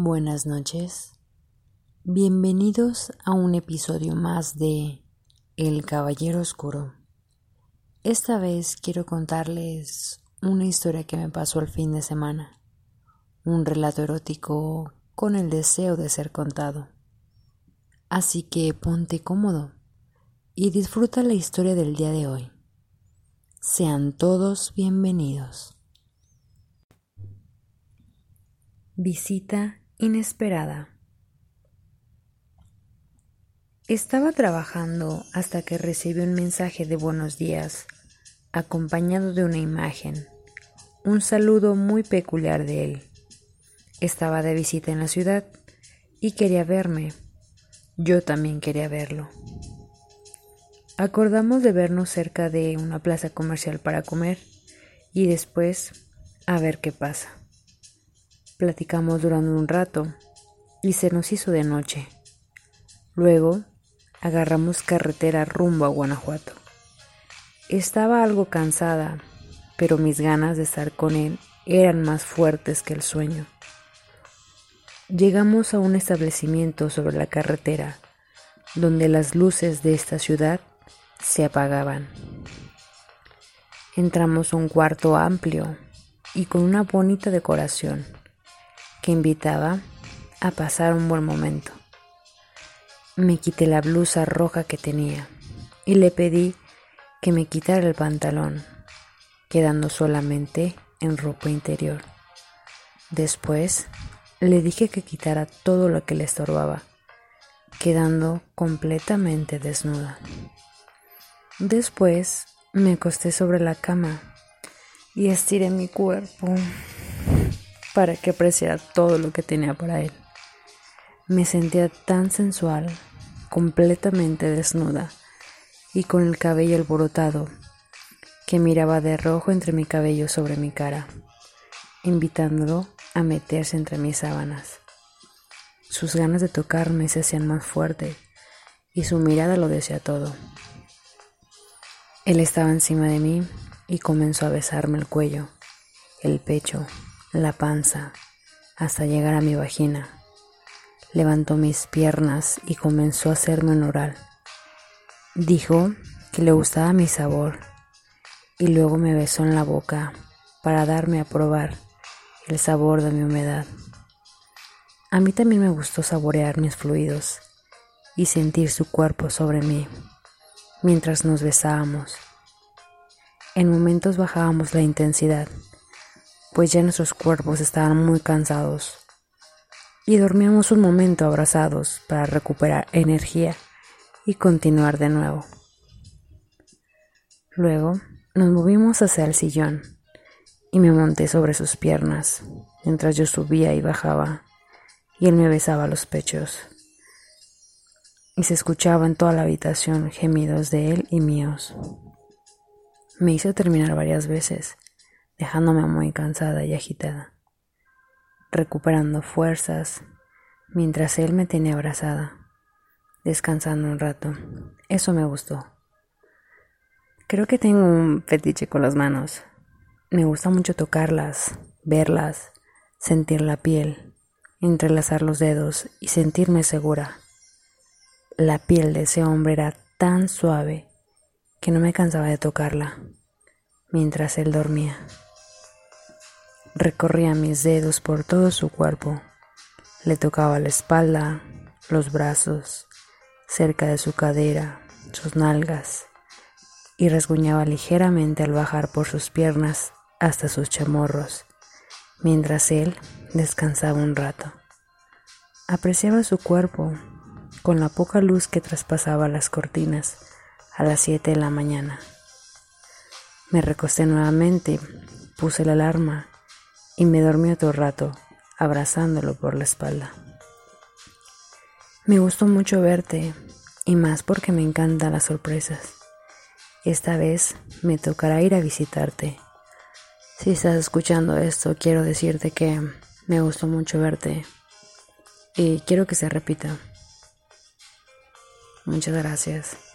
Buenas noches. Bienvenidos a un episodio más de El Caballero Oscuro. Esta vez quiero contarles una historia que me pasó el fin de semana. Un relato erótico con el deseo de ser contado. Así que ponte cómodo y disfruta la historia del día de hoy. Sean todos bienvenidos. Visita inesperada. Estaba trabajando hasta que recibí un mensaje de buenos días, acompañado de una imagen, un saludo muy peculiar de él. Estaba de visita en la ciudad y quería verme. Yo también quería verlo. Acordamos de vernos cerca de una plaza comercial para comer y después a ver qué pasa. Platicamos durante un rato y se nos hizo de noche. Luego agarramos carretera rumbo a Guanajuato. Estaba algo cansada, pero mis ganas de estar con él eran más fuertes que el sueño. Llegamos a un establecimiento sobre la carretera, donde las luces de esta ciudad se apagaban. Entramos a un cuarto amplio y con una bonita decoración invitaba a pasar un buen momento. Me quité la blusa roja que tenía y le pedí que me quitara el pantalón, quedando solamente en ropa interior. Después le dije que quitara todo lo que le estorbaba, quedando completamente desnuda. Después me acosté sobre la cama y estiré mi cuerpo para que apreciara todo lo que tenía para él. Me sentía tan sensual completamente desnuda y con el cabello alborotado, que miraba de rojo entre mi cabello sobre mi cara, invitándolo a meterse entre mis sábanas. Sus ganas de tocarme se hacían más fuertes y su mirada lo decía todo. Él estaba encima de mí y comenzó a besarme el cuello, el pecho, la panza, hasta llegar a mi vagina levantó mis piernas y comenzó a hacerme un oral. Dijo que le gustaba mi sabor y luego me besó en la boca para darme a probar el sabor de mi humedad. A mí también me gustó saborear mis fluidos y sentir su cuerpo sobre mí mientras nos besábamos. En momentos bajábamos la intensidad, pues ya nuestros cuerpos estaban muy cansados y dormíamos un momento abrazados para recuperar energía y continuar de nuevo. Luego nos movimos hacia el sillón y me monté sobre sus piernas mientras yo subía y bajaba y él me besaba los pechos. Y se escuchaba en toda la habitación gemidos de él y míos. Me hizo terminar varias veces, dejándome muy cansada y agitada recuperando fuerzas, mientras él me tenía abrazada, descansando un rato. Eso me gustó. Creo que tengo un fetiche con las manos. Me gusta mucho tocarlas, verlas, sentir la piel, entrelazar los dedos y sentirme segura. La piel de ese hombre era tan suave que no me cansaba de tocarla mientras él dormía. Recorría mis dedos por todo su cuerpo. Le tocaba la espalda, los brazos, cerca de su cadera, sus nalgas, y rasguñaba ligeramente al bajar por sus piernas hasta sus chamorros, mientras él descansaba un rato. Apreciaba su cuerpo con la poca luz que traspasaba las cortinas a las siete de la mañana. Me recosté nuevamente, puse la alarma y me dormí otro rato abrazándolo por la espalda. Me gustó mucho verte y más porque me encantan las sorpresas. Esta vez me tocará ir a visitarte. Si estás escuchando esto, quiero decirte que me gustó mucho verte y quiero que se repita. Muchas gracias.